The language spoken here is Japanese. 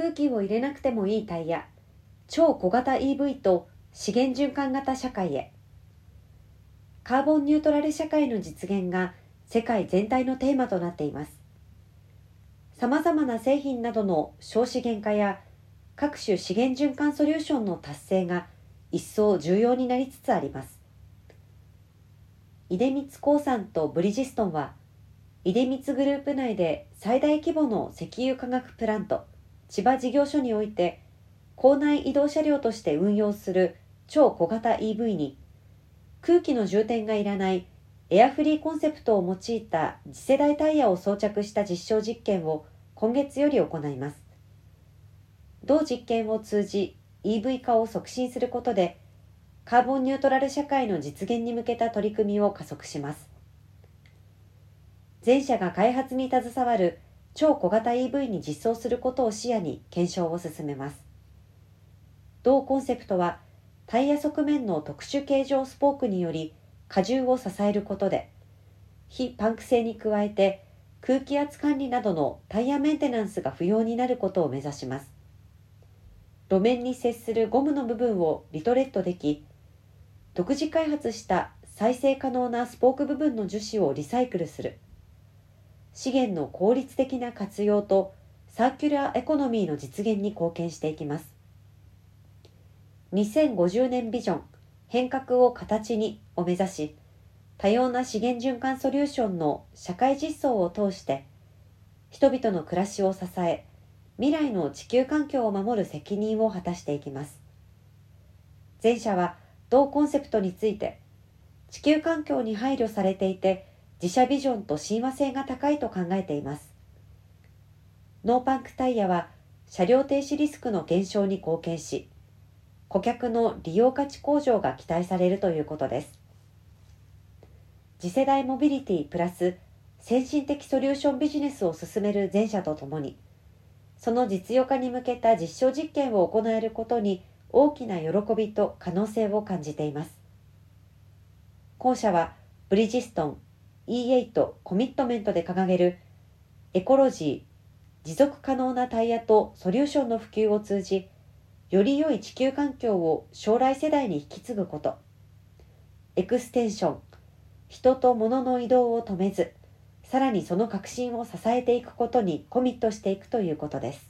空気を入れなくてもいいタイヤ。超小型 EV と資源循環型社会へ。カーボンニュートラル社会の実現が世界全体のテーマとなっています。さまざまな製品などの省資源化や各種資源循環ソリューションの達成が一層重要になりつつあります。出光興産とブリヂストンは出光グループ内で最大規模の石油化学プラント千葉事業所において校内移動車両として運用する超小型 EV に空気の充填がいらないエアフリーコンセプトを用いた次世代タイヤを装着した実証実験を今月より行います。同実験を通じ EV 化を促進することでカーボンニュートラル社会の実現に向けた取り組みを加速します。全社が開発に携わる超小型 EV に実装することを視野に検証を進めます。同コンセプトはタイヤ側面の特殊形状スポークにより荷重を支えることで非パンク性に加えて空気圧管理などのタイヤメンテナンスが不要になることを目指します。路面に接するゴムの部分をリトレットでき独自開発した再生可能なスポーク部分の樹脂をリサイクルする。資源の効率的な活用とサーキュラーエコノミーの実現に貢献していきます。2050年ビジョン変革を形にを目指し多様な資源循環ソリューションの社会実装を通して人々の暮らしを支え未来の地球環境を守る責任を果たしていきます。前者は同コンセプトについて地球環境に配慮されていて自社ビジョンと親和性が高いと考えています。ノーパンクタイヤは車両停止リスクの減少に貢献し顧客の利用価値向上が期待されるということです。次世代モビリティプラス先進的ソリューションビジネスを進める全社とともにその実用化に向けた実証実験を行えることに大きな喜びと可能性を感じています。後者はブリヂストン E8 コミットメントで掲げるエコロジー持続可能なタイヤとソリューションの普及を通じより良い地球環境を将来世代に引き継ぐこと。エクステンション人と物の移動を止めずさらにその革新を支えていくことにコミットしていくということです。